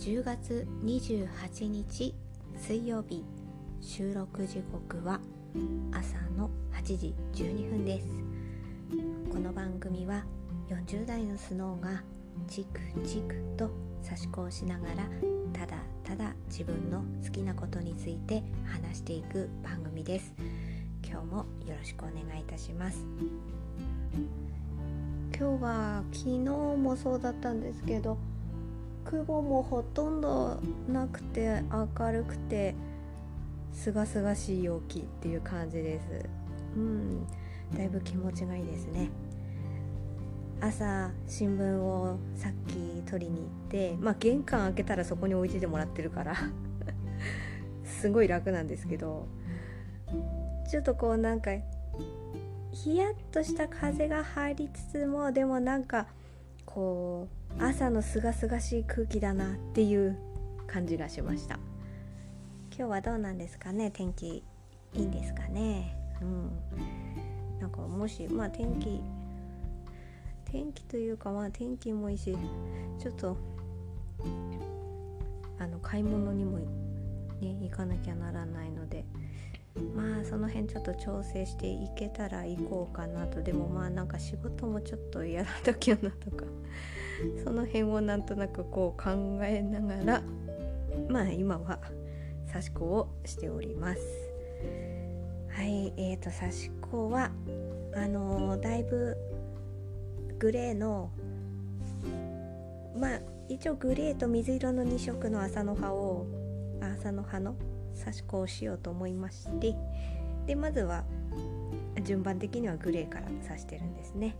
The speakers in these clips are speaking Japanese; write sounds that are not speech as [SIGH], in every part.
10月28日水曜日収録時刻は朝の8時12分です。この番組は40代のスノーがチクチクと差し子をしながらただただ自分の好きなことについて話していく番組です。今日もよろしくお願いいたします。今日は昨日もそうだったんですけど雲もほとんどなくて明るくてすがすがしい陽気っていう感じです。うん。だいぶ気持ちがいいですね。朝新聞をさっき取りに行ってまあ玄関開けたらそこに置いててもらってるから。[LAUGHS] すごい楽なんですけど。ちょっとこうなんかヒヤッとした風が入りつつもでもなんかこう朝のすがすがしい空気だなっていう感じがしました。今日はどうなんですかね？天気いいんですかね？うん。なんかもしまあ天気天気というかまあ天気もいいしちょっとあの買い物にもね行かなきゃならないのでまあその辺ちょっと調整していけたら行こうかなと。でもまあなんか仕事もちょっと嫌だったきゃなとか。その辺をなんとなくこう考えながらまあ今は刺し子をしております。はいえーと刺し子はあのー、だいぶグレーのまあ一応グレーと水色の2色の麻の葉を麻の葉の刺し子をしようと思いましてでまずは順番的にはグレーから刺してるんですね。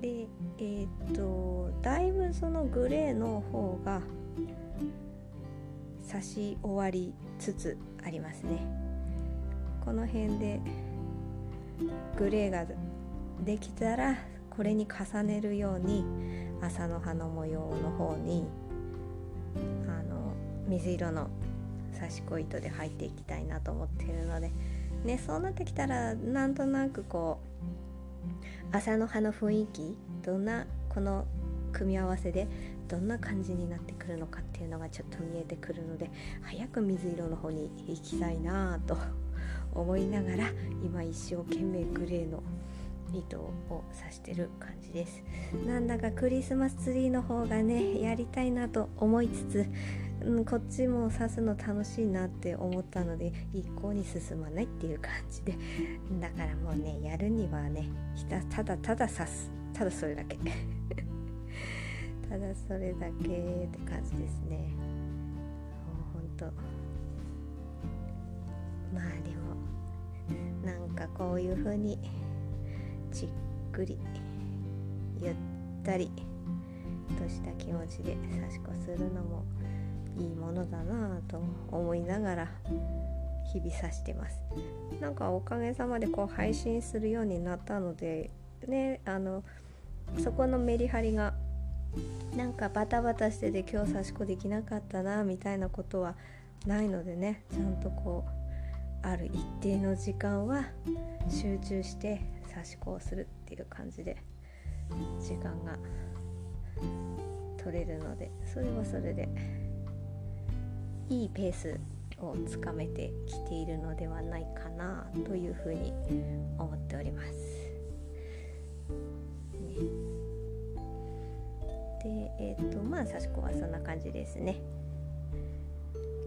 でえっ、とだいぶそのグレーの方が刺し終わりつつありますね。この辺でグレーができたらこれに重ねるように麻の葉の模様の方にあの水色の刺し子糸で入っていきたいなと思っているので。ねそうなってきたらなんとなくこう朝の葉の雰囲気どんなこの組み合わせでどんな感じになってくるのかっていうのがちょっと見えてくるので早く水色の方に行きたいなと思いながら今一生懸命グレーの糸を刺してる感じです。なんだかクリスマスツリーの方がねやりたいなと思いつつうん、こっちも刺すの楽しいなって思ったので一向に進まないっていう感じで。[LAUGHS] だからもうねやるにはねひたただただ刺す。ただそれだけ。[LAUGHS] ただそれだけって感じですね。もうほんと。まあでもなんかこういう風にじっくりゆったりとした気持ちで刺し子するのもいいものだなと思いながら日々刺してます。なんかおかげさまでこう配信するようになったのでねあのそこのメリハリがなんかバタバタしてて今日刺し子できなかったなみたいなことはないのでねちゃんとこうある一定の時間は集中して刺し子をするっていう感じで時間が取れるのでそれはそれでいいペースをつかめてきているのではないかなというふうに思っております。ね、でえっ、ー、とまあ刺し子はそんな感じですね。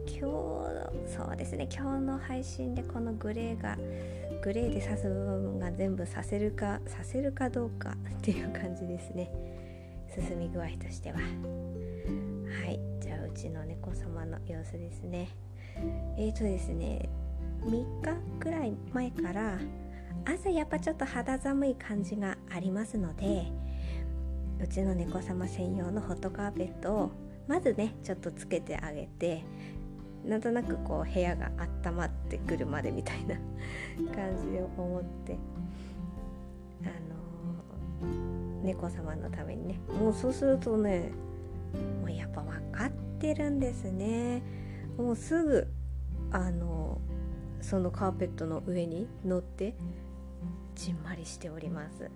今日そうですね今日の配信でこのグレーがグレーで刺す部分が全部させるかさせるかどうかっていう感じですね進み具合としてはちの猫様の様子ですね。えーとですね3日くらい前から朝やっぱちょっと肌寒い感じがありますのでうちの猫様専用のホットカーペットをまずねちょっとつけてあげてなんとなくこう部屋が温まってくるまでみたいな [LAUGHS] 感じで思ってあのー、猫様のためにね。もうそうするとねもうやっぱ分かってるんですね。もうすぐあのそのカーペットの上に乗ってじんまりしております。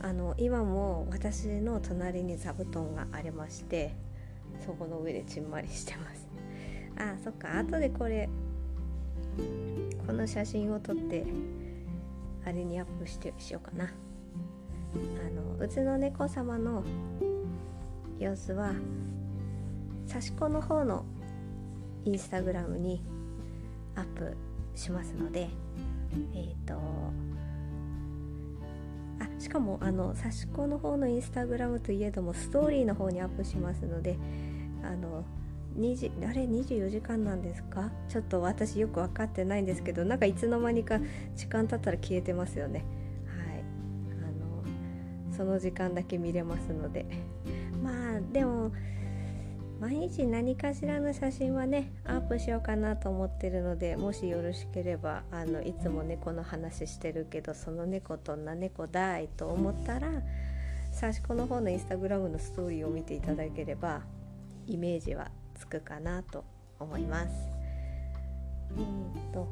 あの今も私の隣に座布団がありましてそこの上でちんまりしてます。あそっか。後でこれこの写真を撮ってあれにアップしてしようかな。あのうちの猫様の様子は刺し子の方のインスタグラムにアップしますのでえっ、ー、とあしかもあの刺し子の方のインスタグラムといえどもストーリーの方にアップしますのであの2時あれ24時間なんですか？ちょっと私よく分かってないんですけどなんかいつの間にか時間経ったら消えてますよね。はい。あのその時間だけ見れますので。まあでも毎日何かしらの写真はねアップしようかなと思ってるのでもしよろしければあのいつも猫の話してるけどその猫どんな猫だいと思ったら刺し子の方のインスタグラムのストーリーを見ていただければイメージはつくかなと思います。えーと、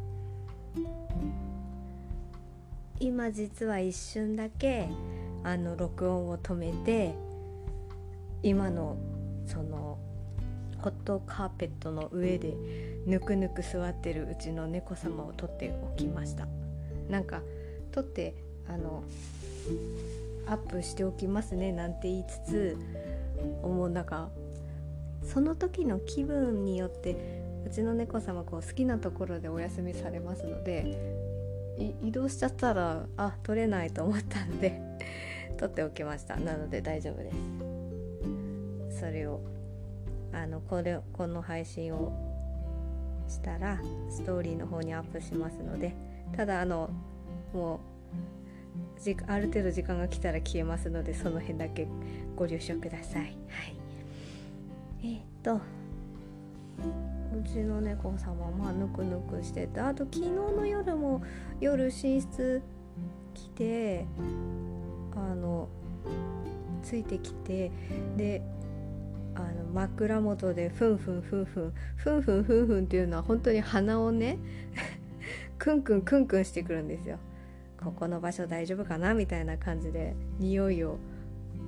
今実は一瞬だけあの録音を止めて今のそのホットカーペットの上でぬくぬく座ってるうちの猫様を撮っておきました。なんか撮ってあのアップしておきますねなんて言いつつ思うなんかその時の気分によってうちの猫様こう好きなところでお休みされますので移動しちゃったらあ取れないと思ったんで取っておきました。なので大丈夫です。それをあのこれこの配信をしたらストーリーの方にアップしますのでただあのもうある程度時間が来たら消えますのでその辺だけご了承ください。はいえー、っとうちの猫様まあぬくぬくしててあと昨日の夜も夜寝室来てあのついてきてであの枕元でふんふんふんふんふんふんふんふんっていうのは本当に鼻をね [LAUGHS] クンクンクンクンしてくるんですよ。ここの場所大丈夫かなみたいな感じで匂いを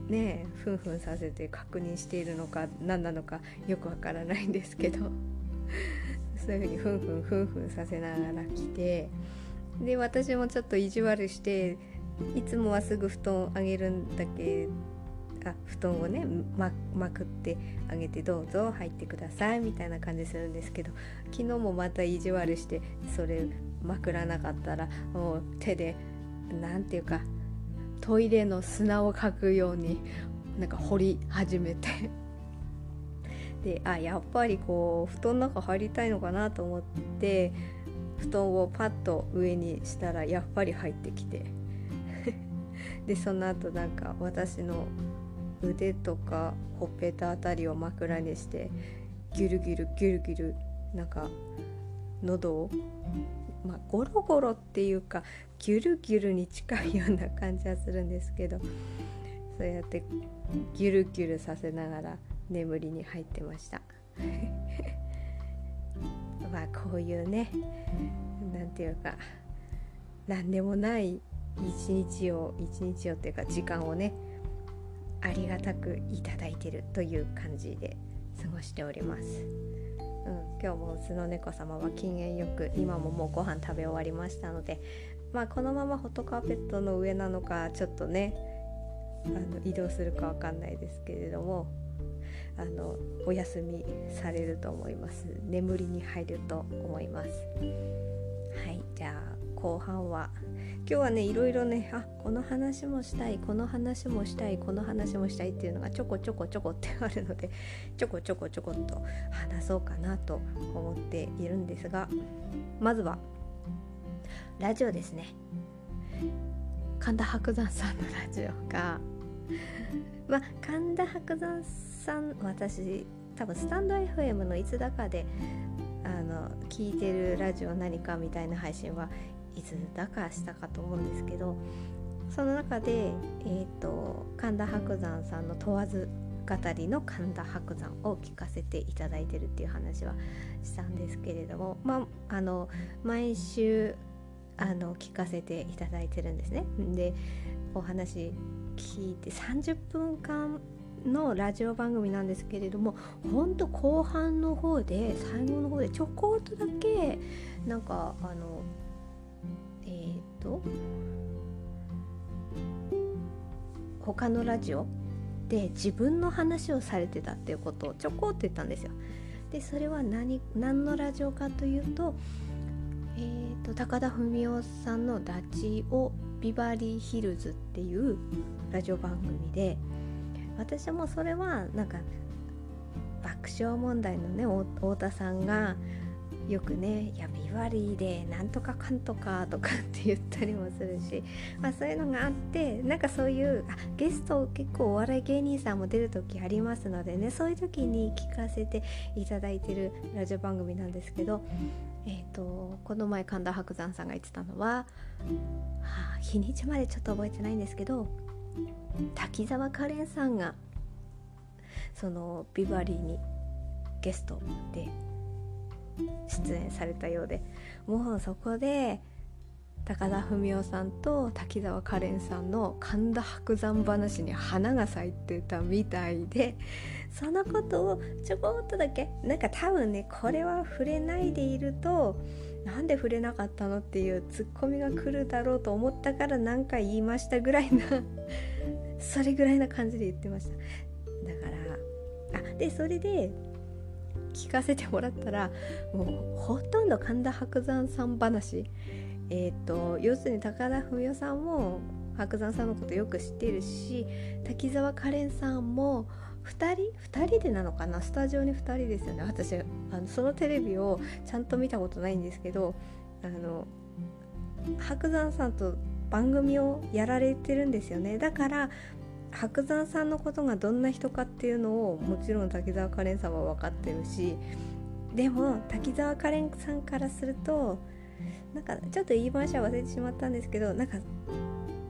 ねふんふんさせて確認しているのか何なのかよくわからないんですけど [LAUGHS] そういうふうにふんふんふんふんさせながら来てで私もちょっと意地悪していつもはすぐ布団あげるんだけあ布団をねままくってあげてどうぞ入ってくださいみたいな感じするんですけど昨日もまた意地悪してそれまくらなかったらもう手で何て言うかトイレの砂をかくようになんか掘り始めて。[LAUGHS] であやっぱりこう布団の中入りたいのかなと思って布団をパッと上にしたらやっぱり入ってきて。[LAUGHS] でその後なんか私の腕とかほっぺたあたりを枕にしてギュルギュルギュルギュルなんか喉をまあゴロゴロっていうかギュルギュルに近いような感じはするんですけどそうやってギュルギュルさせながら眠りに入ってました。[LAUGHS] まあこういうね何て言うか何でもない一日を一日をっていうか時間をねありがたくいただいてるという感じで過ごしております。うん、今日もうの猫様は機嫌よく今ももうご飯食べ終わりましたのでまあこのままホットカーペットの上なのかちょっとねあの移動するかわかんないですけれどもあのお休みされると思います眠りに入ると思いますはいじゃあ後半は。今日はねいろいろねあこの話もしたいこの話もしたいこの話もしたいっていうのがちょこちょこちょこってあるのでちょこちょこちょこっと話そうかなと思っているんですがまずはラジオですね。神田伯山さんのラジオが [LAUGHS] まあ神田伯山さん私多分スタンド FM のいつだかであの聞いてるラジオ何かみたいな配信はいつだかしたかと思うんですけどその中で、えーと、神田伯山さんの問わず語りの神田伯山を聞かせていただいてるっていう話はしたんですけれども、まあ、あの毎週あの聞かせていただいてるんですね。でお話聞いて30分間のラジオ番組なんですけれどもほんと後半の方で最後の方でちょこっとだけなんかあの、と他のラジオで自分の話をされてたっていうことをちょこっと言ったんですよ。でそれは何何のラジオかというと,、えーと、高田文夫さんの「ラジオビバリーヒルズ」っていうラジオ番組で私はもうそれはなんか爆笑問題のね太田さんがよくね「いやビバリーでなんとかかんとか」とかって言ったりもするし、まあ、そういうのがあってなんかそういうあゲスト結構お笑い芸人さんも出る時ありますのでねそういう時に聞かせていただいてるラジオ番組なんですけど、えーと、この前神田伯山さんが言ってたのは、はあ、日にちまでちょっと覚えてないんですけど滝沢カレンさんがそのビバリーにゲストで出演されたようでもうそこで高田文夫さんと滝沢カレンさんの神田伯山話に花が咲いてたみたいでそのことをちょこっとだけなんか多分ねこれは触れないでいるとなんで触れなかったのっていうツッコミが来るだろうと思ったから何か言いましたぐらいなそれぐらいな感じで言ってました。だからあでそれで聞かせてもらったらもうほとんど神田伯山さん話。えっ、ー、と要するに高田文夫さんも伯山さんのことよく知っているし滝沢カレンさんも2人2人でなのかな？スタジオに2人ですよね。私あのそのテレビをちゃんと見たことないんですけどあの白山さんと番組をやられてるんですよね。だから白山さんのことがどんな人かっていうのをもちろん滝沢カレンさんは分かってるしでも滝沢カレンさんからするとなんかちょっと言い回しは忘れてしまったんですけどなんか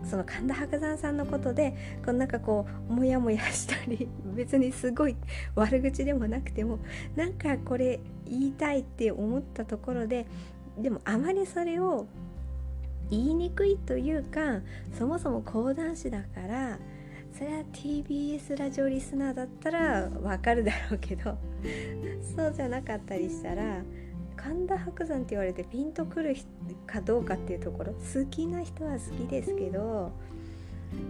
その神田伯山さんのことでこうなんかこうモヤモヤしたり別にすごい悪口でもなくてもなんかこれ言いたいって思ったところででもあまりそれを言いにくいというかそもそも講談師だからそれは TBS ラジオリスナーだったらわかるだろうけどそうじゃなかったりしたら神田伯山って言われてピンとくるかどうかっていうところ好きな人は好きですけど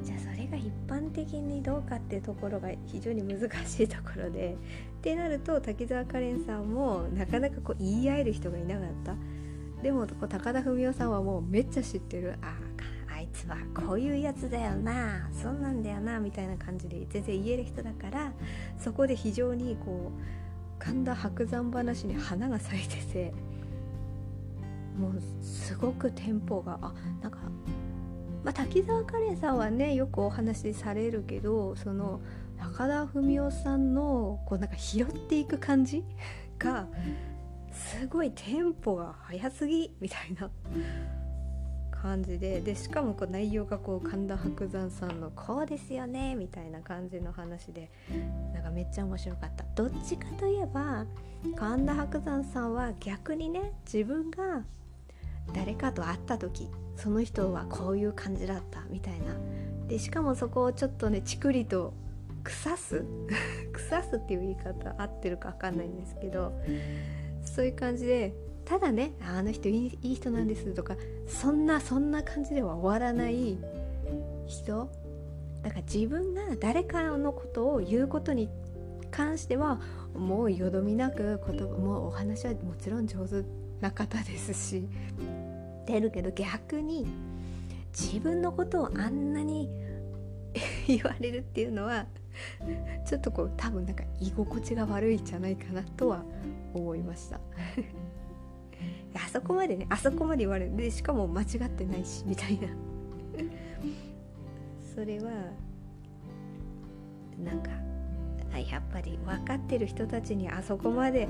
じゃあそれが一般的にどうかっていうところが非常に難しいところでってなると滝沢カレンさんもなかなかこう言い合える人がいなかった。でもこう高田文夫さんはもうめっちゃ知ってる。ああつはこういうやつだよなそうなんだよなみたいな感じで全然言える人だからそこで非常にこう神田伯山話に花が咲いててもうすごくテンポがあなんか、まあ、滝沢カレンさんはねよくお話しされるけどその中田文夫さんのこうなんか拾っていく感じがすごいテンポが速すぎみたいな。感じででしかもこう内容がこう神田伯山さんの「こうですよね」みたいな感じの話でなんかめっちゃ面白かった。どっちかといえば神田伯山さんは逆にね自分が誰かと会った時その人はこういう感じだったみたいな。でしかもそこをちょっとねちくりと腐す？[LAUGHS] 腐すっていう言い方合ってるか分かんないんですけどそういう感じでただねあの人いい人なんですとかそんなそんな感じでは終わらない人。だから自分が誰かのことを言うことに関してはもうよどみなく言葉もうお話はもちろん上手な方ですし出るけど逆に自分のことをあんなに [LAUGHS] 言われるっていうのはちょっとこう多分なんか居心地が悪いんじゃないかなとは思いました。あそこまでねあそこまで言われる。でしかも間違ってないしみたいな。[LAUGHS] それはなんかやっぱり分かってる人たちにあそこまで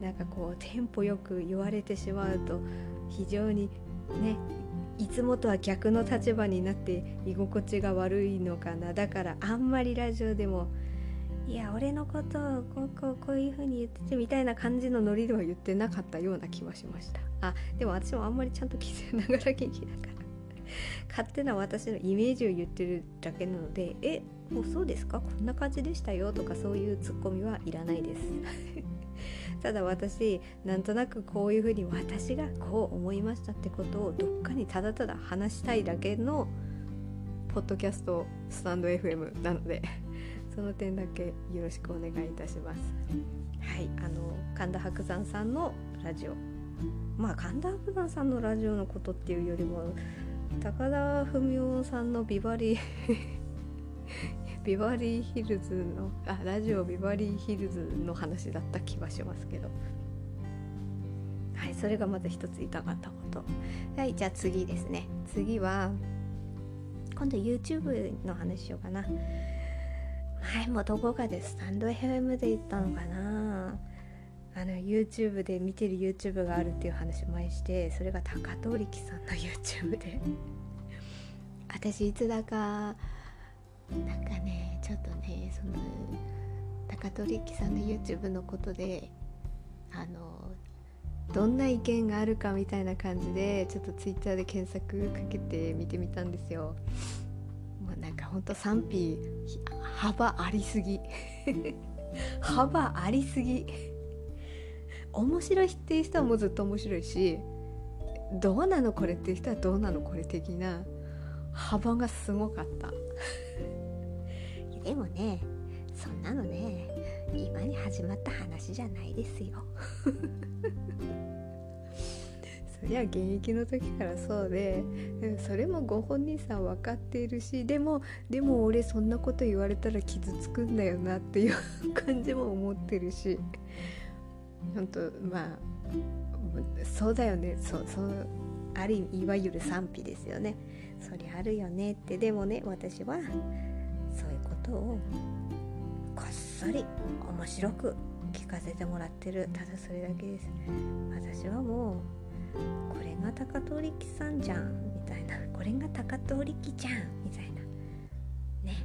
なんかこうテンポよく言われてしまうと非常にねいつもとは逆の立場になって居心地が悪いのかな。だからあんまりラジオでもいや俺のことをこうこうこういう風に言っててみたいな感じのノリでは言ってなかったような気はしました。あでも私もあんまりちゃんと聞いながら元気だから勝手な私のイメージを言ってるだけなのでえもうそうですか？こんな感じでしたよとかそういうツッコミはいらないです。[LAUGHS] ただ私なんとなくこういうふうに私がこう思いましたってことをどっかにただただ話したいだけのポッドキャストスタンド FM なので。その点だけよろしくお願いいたします。はいあの神田伯山さんのラジオ。まあ神田伯山さんのラジオのことっていうよりも高田文夫さんのビバリービバリーヒルズのあラジオビバリーヒルズの話だった気はしますけど。はいそれがまず一つ言いたかったこと。はいじゃあ次ですね。次は今度 YouTube の話しようかな。前もどこかでスタンド FM で言ったのかなあの YouTube で見てる YouTube があるっていう話前してそれが高遠力さんの YouTube で私いつだかなんかねちょっとねその高遠力さんの YouTube のことであのどんな意見があるかみたいな感じでちょっと Twitter で検索かけて見てみたんですよ。もうなんかほんと賛否幅ありすぎ。幅ありすぎ。面白いっていう人はもうずっと面白いしどうなのこれっていう人はどうなのこれ的な幅がすごかった。でもねそんなのね今に始まった話じゃないですよ。そりゃ現役の時からそうでそれもご本人さん分かっているしでもでも俺そんなこと言われたら傷つくんだよなっていう感じも思ってるし本当まあそうだよね。そうそうあるいわゆる賛否ですよね。そりゃあるよねって。でもね私はそういうことをこっそり面白く聞かせてもらってる。ただそれだけです。私はもうこれが高遠力さんじゃんみたいな。これが高遠力じゃんみたいな。ね。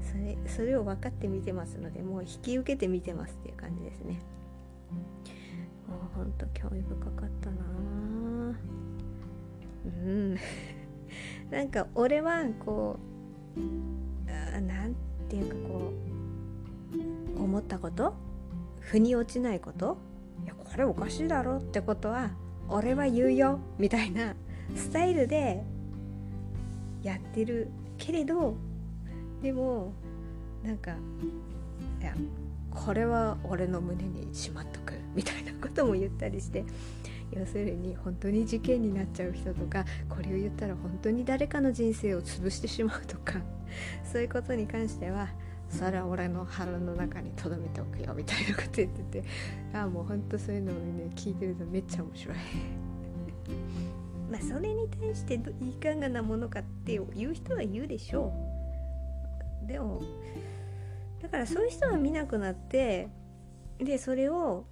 それそれを分かって見てますのでもう引き受けて見てますっていう感じですね。もうほんと興味深かったなうん。[LAUGHS] なんか俺はこう何ていうかこう思ったこと？腑に落ちないこと？いやこれおかしいだろってことは俺は言うよみたいなスタイルでやってるけれどでもなんかいやこれは俺の胸にしまっとくみたいなことも言ったりして要するに本当に事件になっちゃう人とかこれを言ったら本当に誰かの人生を潰してしまうとかそういうことに関してはそれは俺の腹の中に留めておくよみたいなこと言ってて。ああもうほんとそういうのをね聞いてるとめっちゃ面白い。[LAUGHS] まあそれに対していかがなものかって言う人は言うでしょう。でもだからそういう人は見なくなってでそれを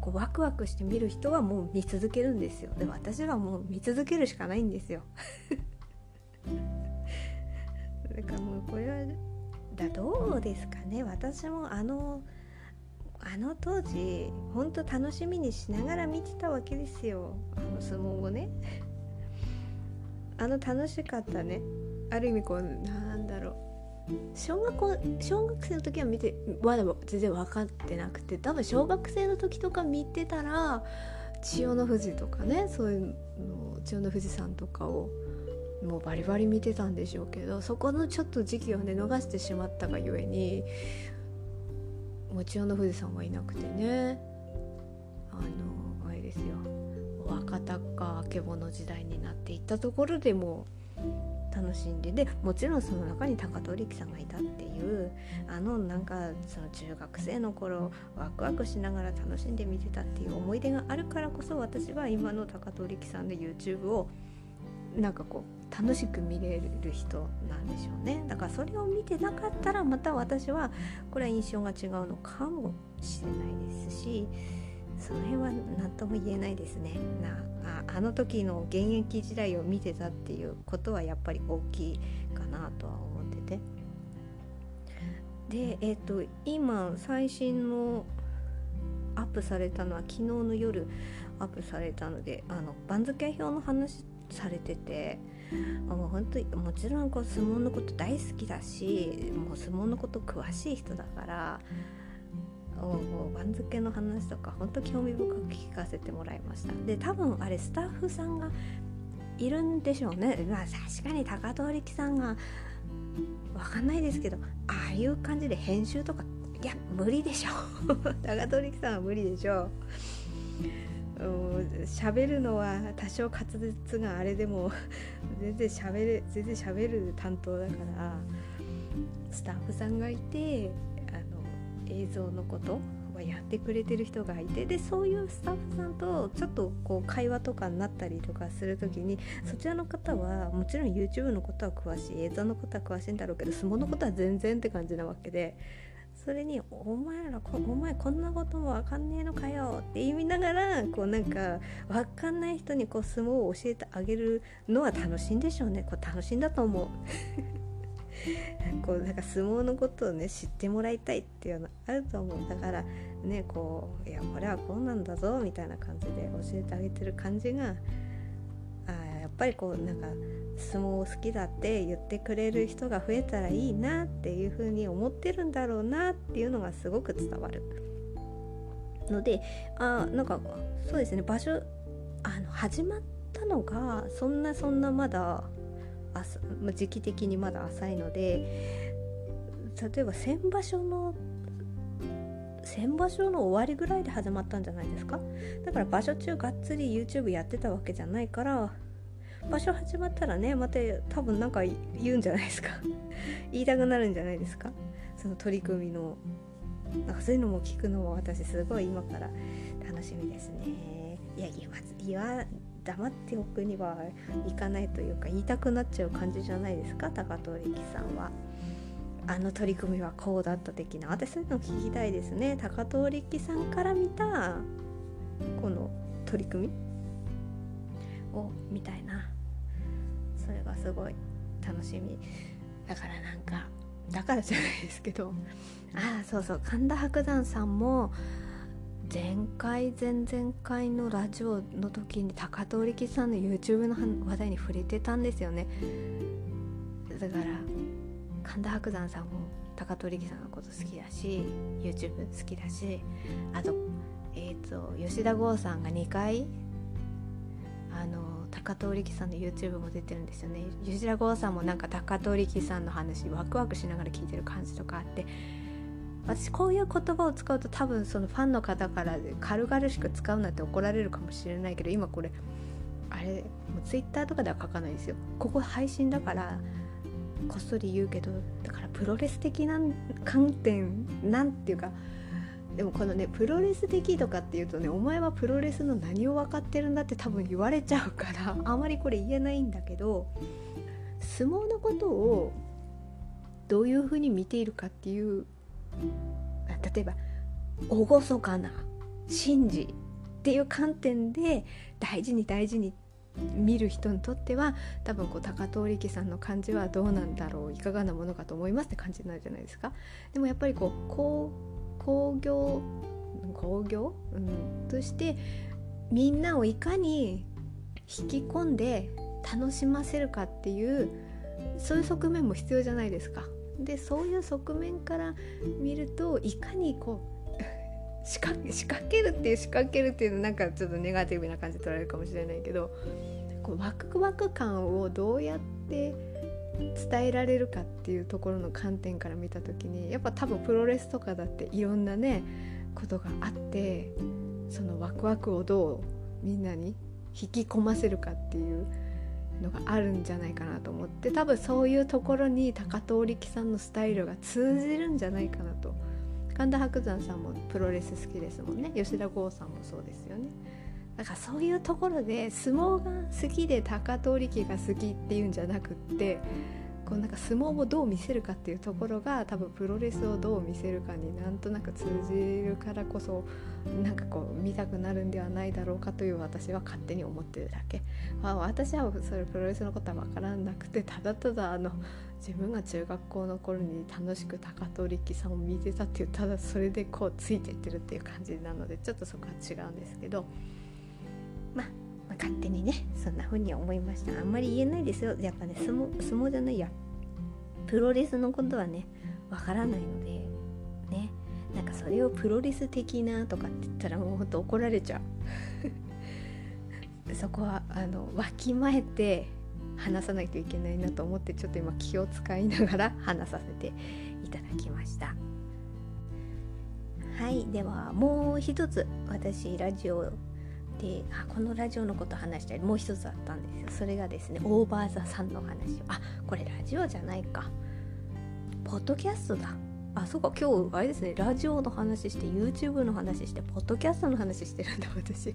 こうワクワクして見る人はもう見続けるんですよ。でも私はもう見続けるしかないんですよ。[LAUGHS] だからもうこれはだどうですかね。私もあのあの当時ほんと楽しみにしながら見てたわけですよ。あの相撲をね。あの楽しかったね。ある意味こうなんだろう。小学校小学生の時は見てまだ全然分かってなくて多分小学生の時とか見てたら千代の富士とかねそういうの千代の富士山とかをもうバリバリ見てたんでしょうけどそこのちょっと時期をね逃してしまったがゆえにもちろんの富士山はいなくてね。あのあれですよ。若田かあけぼの時代になっていったところでも楽しんででもちろんその中に高取力さんがいたっていうあのなんかその中学生の頃ワクワクしながら楽しんで見てたっていう思い出があるからこそ私は今の高取力さんの YouTube をなんかこう楽しく見れる人なんでしょうね。だからそれを見てなかったらまた私はこれは印象が違うのかもしれないですしその辺は何とも言えないですね。なああの時の現役時代を見てたっていうことはやっぱり大きいかなとは思ってて。でえっ、ー、と今最新のアップされたのは昨日の夜アップされたのであの番付表の話されててもう本当にもちろんこう相撲のこと大好きだしもう相撲のこと詳しい人だから番付の話とか本当興味深く聞かせてもらいました。で多分あれスタッフさんがいるんでしょうね。まあ確かに高通力さんがわかんないですけどああいう感じで編集とかいや無理でしょ [LAUGHS] 高通力さんは無理でしょ喋るのは多少滑舌があれでも全然喋れ全然喋る担当だからスタッフさん。がいてあの映像のことはやってくれてる人がいてでそういうスタッフさん。とちょっとこう会話とかになったりとかする時にそちらの方はもちろん。YouTube のことは詳しい映像のことは詳しいん。だろうけど相撲のことは全然って感じなわけでそれに「お前らお前こんなことも分かんねえのかよ」って言いながらこうなんか分かんない人にこう相撲を教えてあげるのは楽しいんでしょうねこう楽しいんだと思う。[LAUGHS] こうなんか相撲のことをね知ってもらいたいっていうのあると思うだからねこういやこれはこうなんだぞみたいな感じで教えてあげてる感じがぱりこうなんか相撲好きだって言ってくれる人が増えたらいいなっていうふうに思ってるんだろうなっていうのがすごく伝わる。のであなんかそうですね場所あの始まったのがそんなそんなまだ時期的にまだ浅いので例えば先場所の先場所の終わりぐらいで始まったんじゃないですか？だから場所中がっつり YouTube やってたわけじゃないから場所始まったらねまた多分なんか言うんじゃないですか。[LAUGHS] 言いたくなるんじゃないですか。その取り組みの。なんかそういうのも聞くのも私すごい今から楽しみですね。いや言わず言わ黙っておくにはいかないというか言いたくなっちゃう感じじゃないですか。高遠力さんは。あの取り組みはこうだった的な。私そういうの聞きたいですね。高遠力さんから見たこの取り組みをみたいな。すごい楽しみ。だからなんかだからじゃないですけど。ああそうそう神田伯山さんも前回前々回のラジオの時に高遠力さんの YouTube の話題に触れてたんですよね。だから神田伯山さんも高遠力さんのこと好きだし YouTube 好きだしあとえっ、ー、と吉田剛さんが2回あの高遠力さんの YouTube も出てるんですよね。吉田剛さんもなんか高遠力さんの話ワクワクしながら聞いてる感じとかあって。私こういう言葉を使うと多分そのファンの方から軽々しく使うなって怒られるかもしれないけど今これあれもう Twitter とかでは書かないですよ。ここ配信だからこっそり言うけどだからプロレス的な観点なんていうかでもこのねプロレス的とかっていうとねお前はプロレスの何を分かってるんだって多分言われちゃうからあまりこれ言えないんだけど相撲のことをどういうふうに見ているかっていう例えば厳かな神事っていう観点で大事に大事に見る人にとっては多分こう高遠力さんの感じはどうなんだろういかがなものかと思いますって感じになるじゃないですか。でもやっぱりこう工業工業、うん、としてみんなをいかに引き込んで楽しませるかっていうそういう側面も必要じゃないですか。でそういう側面から見るといかにこう [LAUGHS] 仕掛仕掛けるっていう仕掛けるっていうのなんかちょっとネガティブな感じで取られるかもしれないけどこうワクワク感をどうやって伝えられるかっていうところの観点から見た時にやっぱ多分プロレスとかだっていろんなねことがあってそのワクワクをどうみんなに引き込ませるかっていうのがあるんじゃないかなと思って多分そういうところに高遠力さんのスタイルが通じるんじゃないかなと。神田伯山さんもプロレス好きですもんね。吉田剛さんもそうですよね。だかそういうところで相撲が好きで高遠力が好きっていうんじゃなくってこうなんか相撲をどう見せるかっていうところが多分プロレスをどう見せるかになんとなく通じるからこそなんかこう見たくなるんではないだろうかという私は勝手に思ってるだけ、まあ、私はそれプロレスのことは分からなくてただただあの自分が中学校の頃に楽しく高遠力さんを見てたっていうただそれでこうついていってるっていう感じなのでちょっとそこは違うんですけど。まあ、勝手にねそんな風に思いました。あんまり言えないですよ。やっぱね相撲相撲じゃないや。プロレスのことはねわからないのでね。なんかそれをプロレス的なとかって言ったらもうほんと怒られちゃう。[LAUGHS] そこはあのわきまえて話さないといけないなと思ってちょっと今気を使いながら話させていただきました。はいではもう一つ私ラジオであこのラジオのこと話したりもう一つあったんですよ。それがですねオーバーザさんの話あこれラジオじゃないか。ポッドキャストだ。あそうか今日あれですね。ラジオの話して YouTube の話してポッドキャストの話してるんだ私。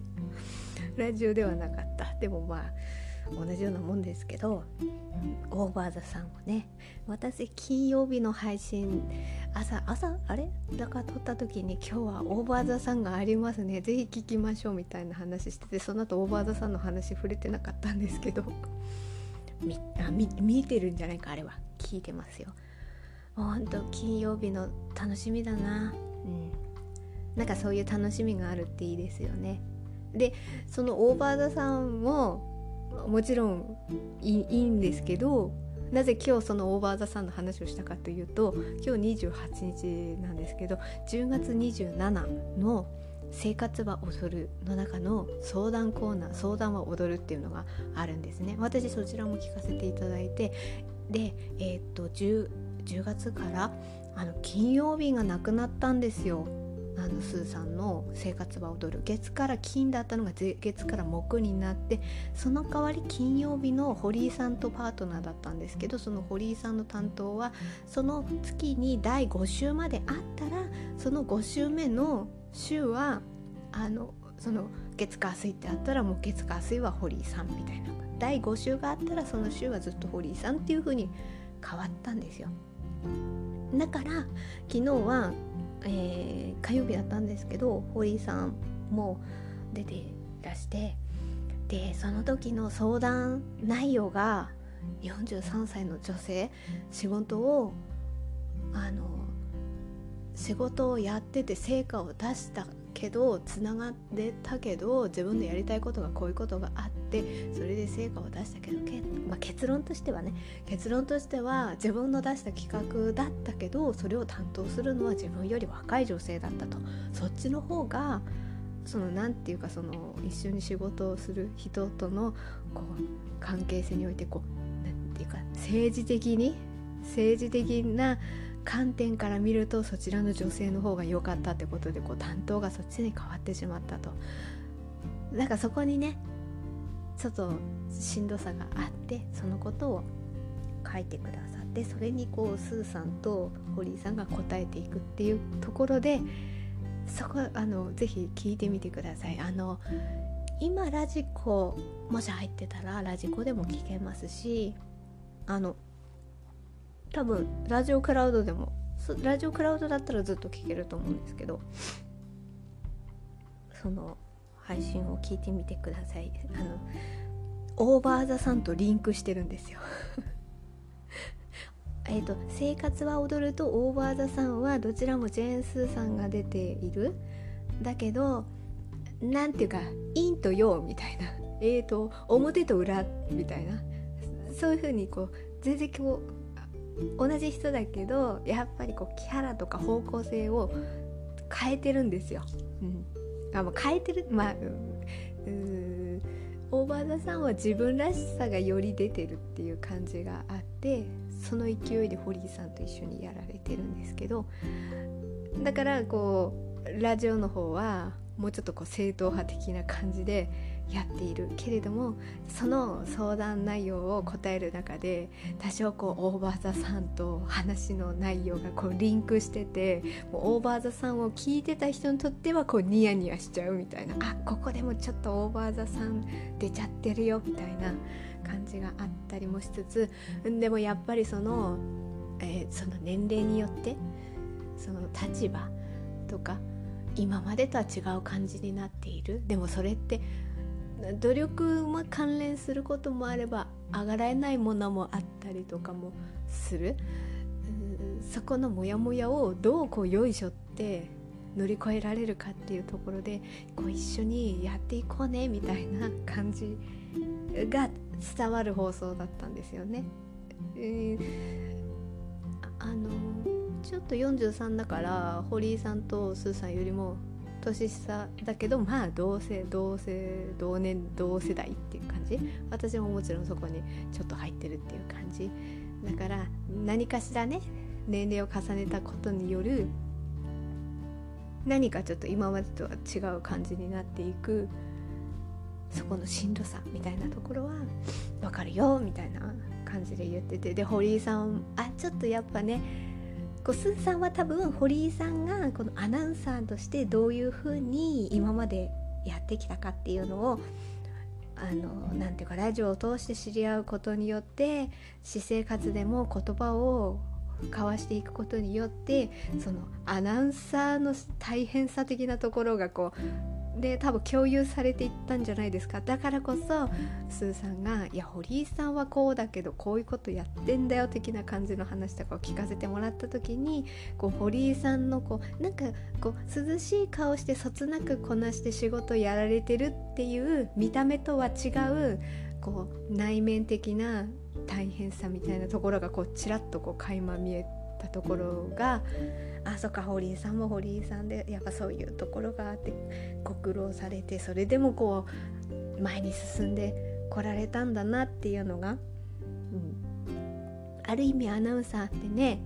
ラジオではなかった。でもまあ同じようなもんですけどオーバーザさんをね私金曜日の配信朝朝？あれ？だから撮った時に今日はオーバーザさんがありますね。是非聞きましょうみたいな話しててその後オーバーザさんの話触れてなかったんですけど。[LAUGHS] みあ見見てるんじゃないかあれは。聞いてますよ。ほんと金曜日の楽しみだな。うん。なんかそういう楽しみがあるっていいですよね。でそのオーバーザさんももちろんいいんですけどなぜ今日そのオーバーザさんの話をしたかというと今日28日なんですけど10月27の「生活は踊る」の中の相談コーナー「相談は踊る」っていうのがあるんですね。私そちらも聞かせていただいてでえー、っと 10, 10月からあの金曜日がなくなったんですよ。あのスーさんの「生活は踊る」月から金だったのが月から木になってその代わり金曜日の堀井さんとパートナーだったんですけどその堀井さんの担当はその月に第5週まであったらその5週目の週はあのその月火水ってあったらもう月火水は堀井さんみたいな第5週があったらその週はずっと堀井さんっていう風に変わったんですよ。だから昨日はえー、火曜日だったんですけど堀井さんも出てらしてでその時の相談内容が43歳の女性仕事をあの仕事をやってて成果を出したけどつながってたけど自分でやりたいことがこういうことがあってそれで成果を出したけどけ、まあ、結論としてはね結論としては自分の出した企画だったけどそれを担当するのは自分より若い女性だったと。そっちの方がその何て言うかその一緒に仕事をする人とのこう関係性においてこう何て言うか政治的に政治的な観点から見るとそちらの女性の方が良かったってことでこう担当がそっちに変わってしまったと。なんかそこにねちょっとしんどさがあってそのことを書いてくださってそれにこうスーさんと堀井さんが答えていくっていうところでそこあのぜひ聞いてみてください。あの今ラジコもし入ってたらラジコでも聞けますしあの多分ラジオクラウドでもラジオクラウドだったらずっと聞けると思うんですけどその配信を聞いてみてください。あのオーバーザさんとリンクしてるんですよ。[LAUGHS] えっと「生活は踊る」と「オーバーザさん」はどちらもジェーン・スーさんが出ている。だけどなんていうか「陰と陽」みたいな。えっ、ー、と表と裏みたいな。そういう風にこう全然こう同じ人だけどやっぱりこうキャラとか方向性を変えてるんですよ。うん、あもう変えてるまあうん。オーバーザさんは自分らしさがより出てるっていう感じがあってその勢いで堀井さんと一緒にやられてるんですけどだからこうラジオの方はもうちょっとこう正統派的な感じでやっているけれどもその相談内容を答える中で多少こうオーバーザさんと話の内容がこうリンクしててもうオーバーザさんを聞いてた人にとってはこうニヤニヤしちゃうみたいなあここでもちょっとオーバーザさん出ちゃってるよみたいな感じがあったりもしつつでもやっぱりその,、えー、その年齢によってその立場とか今までとは違う感じになっている。でもそれって努力も関連することもあれば上がらえないものもあったりとかもするそこのモヤモヤをどうこうよいしょって乗り越えられるかっていうところでこう一緒にやっていこうねみたいな感じが伝わる放送だったんですよね。えー、あのちょっと43だから堀井さんとスーさんよりも年下だけどまあ同世同世同年同世代っていう感じ私ももちろんそこにちょっと入ってるっていう感じだから何かしらね年齢を重ねたことによる何かちょっと今までとは違う感じになっていくそこのしんどさみたいなところは分かるよみたいな感じで言っててで堀井さんあちょっとやっぱねこうスーさんは多分堀井さんがこのアナウンサーとしてどういうふうに今までやってきたかっていうのをあのなんていうかラジオを通して知り合うことによって私生活でも言葉を交わしていくことによってそのアナウンサーの大変さ的なところがこうで多分共有されていったんじゃないですか。だからこそスーさんが「いや堀井さんはこうだけどこういうことやってんだよ」的な感じの話とかを聞かせてもらった時にこう堀井さんのこうなんかこう涼しい顔してそつなくこなして仕事やられてるっていう見た目とは違うこう内面的な大変さみたいなところがこうちらっとこう垣間見えたところがあそっか堀井さんも堀井さんでやっぱそういうところがあってご苦労されてそれでもこう前に進んでこられたんだなっていうのが、うん、ある意味アナウンサーってね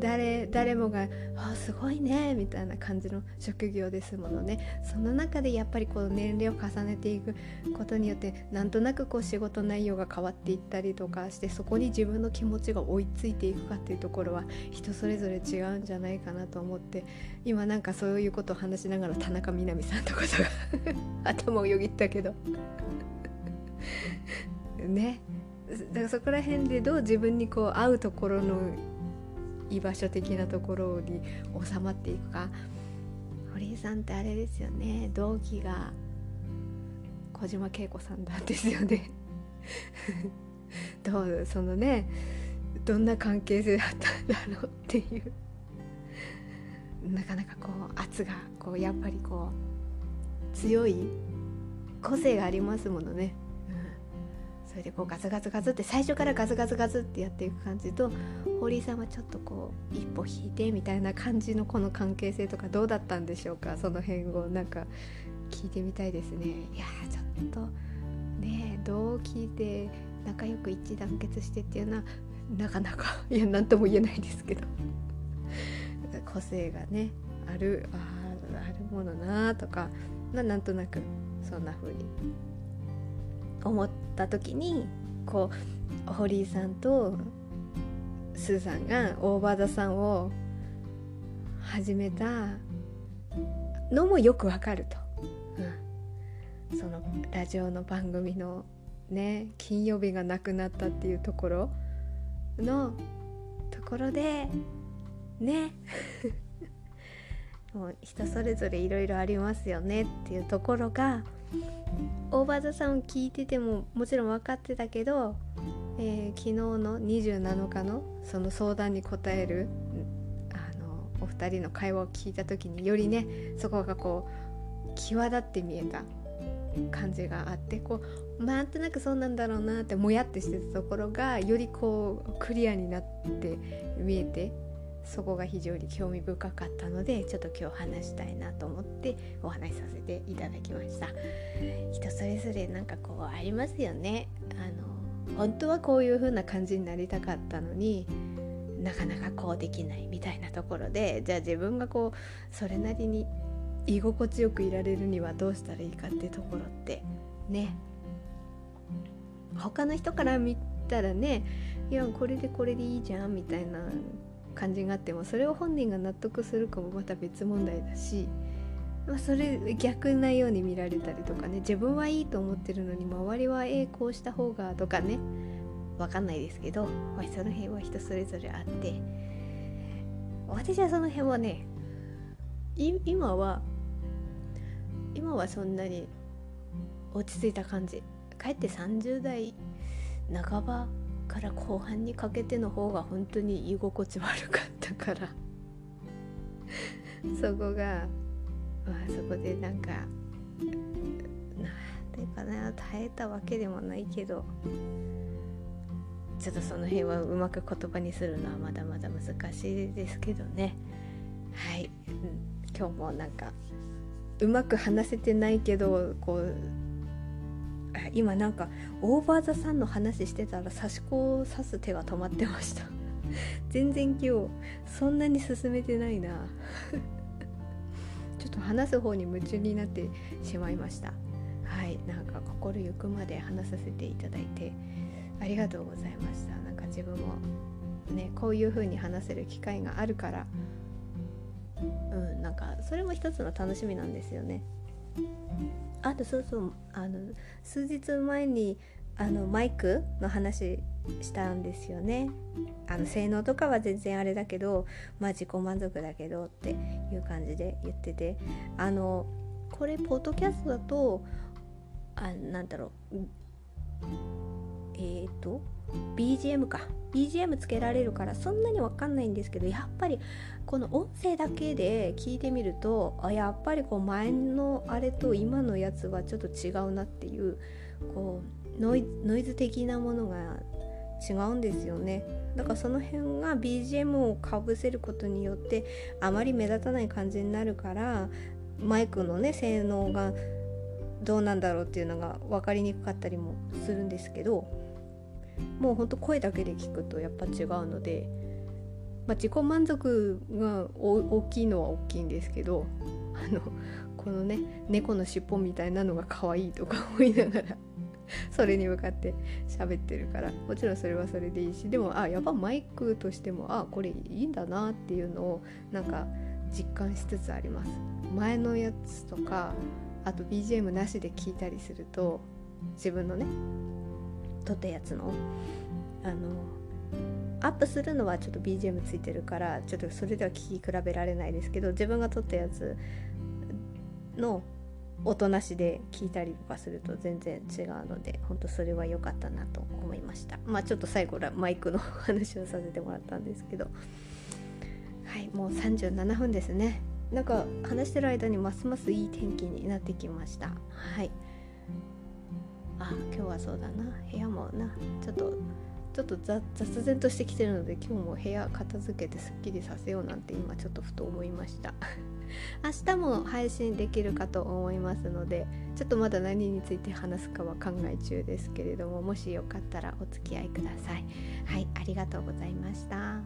誰誰もが「あすごいね」みたいな感じの職業ですものね。その中でやっぱりこう年齢を重ねていくことによってなんとなくこう仕事内容が変わっていったりとかしてそこに自分の気持ちが追いついていくかっていうところは人それぞれ違うんじゃないかなと思って今なんかそういうことを話しながら田中みな実さんとかが [LAUGHS] 頭をよぎったけど。[LAUGHS] ね。だからそこら辺でどう自分にこう合うところの居場所的なところに収まっていくか。堀井さんってあれですよね。同期が小島恵子さんなんですよね。[LAUGHS] どうそのねどんな関係性だったんだろうっていう。なかなかこう圧がこうやっぱりこう強い個性がありますものね。それでこうガツガツガツって最初からガツガツガツってやっていく感じと堀井さんはちょっとこう一歩引いてみたいな感じのこの関係性とかどうだったんでしょうか？その辺をなんか聞いてみたいですね。いやちょっとね同期で仲良く一致団結してっていうのはなかなか [LAUGHS] いや何とも言えないですけど。[LAUGHS] 個性がねあるああるものなとか、まあ、なんとなくそんな風に思った時にこう堀井さんとスーさんが大和田さんを始めたのもよくわかると、うん、そのラジオの番組のね金曜日がなくなったっていうところのところでね。[LAUGHS] もう人それぞれいろいろありますよねっていうところが大場さんを聞いててももちろん分かってたけど、えー、昨日の27日のその相談に答えるあのお二人の会話を聞いた時によりねそこがこう際立って見えた感じがあってこうなんとなくそうなんだろうなってもやってしてたところがよりこうクリアになって見えてそこが非常に興味深かったのでちょっと今日話したいなと思ってお話しさせていただきました。人それぞれなんかこうありますよね。あの本当はこういう風な感じになりたかったのになかなかこうできないみたいなところでじゃあ自分がこうそれなりに居心地よくいられるにはどうしたらいいかってところってね。他の人から見たらねいやこれでこれでいいじゃんみたいな感じがあってもそれを本人が納得するかもまた別問題だし、まあ、それ逆なように見られたりとかね自分はいいと思ってるのに周りはええこうした方がとかね分かんないですけど、まあ、その辺は人それぞれあって私はその辺はね今は今はそんなに落ち着いた感じ。かえって30代半ばから後半にかけての方が本当に居心地悪かったから。[LAUGHS] そこがまあそこでなんかなんていうかな耐えたわけでもないけどちょっとその辺はうまく言葉にするのはまだまだ難しいですけどね。はい、うん、今日もなんかうまく話せてないけどこう今なんかオーバーザさんの話してたら差し子を刺す手が止まってました。[LAUGHS] 全然今日そんなに進めてないな。[LAUGHS] ちょっと話す方に夢中になってしまいました。はい。なんか心ゆくまで話させていただいてありがとうございました。なんか自分もねこういう風に話せる機会があるからうん。なんかそれも一つの楽しみなんですよね。あとそうそうあの数日前にあのマイクの話したんですよね。あの性能とかは全然あれだけどまあ自己満足だけどっていう感じで言ってて。あのこれポッドキャストだとあなんだろう。えっ、ー、と BGM か。BGM つけられるからそんなに分かんないんですけどやっぱりこの音声だけで聞いてみるとあやっぱりこう前のあれと今のやつはちょっと違うなっていうこうノイノイズ的なものが違うんですよね。だからその辺が BGM をかぶせることによってあまり目立たない感じになるからマイクのね性能がどうなんだろうっていうのが分かりにくかったりもするんですけどもうほんと声だけで聞くとやっぱ違うので、まあ、自己満足が大きいのは大きいんですけどあのこのね猫の尻尾みたいなのが可愛いとか思いながらそれに向かって喋ってるからもちろんそれはそれでいいしでもあやっぱマイクとしてもあこれいいんだなっていうのをなんか実感しつつあります。前のやつとかあと BGM なしで聞いたりすると自分のね撮ったやつの。あのアップするのはちょっと BGM ついてるからちょっとそれでは聞き比べられないですけど自分が撮ったやつの音なしで聞いたりとかすると全然違うので本当それは良かったなと思いました。まあちょっと最後マイクの話をさせてもらったんですけど。はいもう37分ですね。なんか話してる間にますますいい天気になってきました。はい。あ今日はそうだな。部屋もな。ちょっとちょっと雑然としてきてるので今日も部屋片付けてすっきりさせようなんて今ちょっとふと思いました。[LAUGHS] 明日も配信できるかと思いますのでちょっとまだ何について話すかは考え中ですけれどももしよかったらお付き合いください。はいありがとうございました。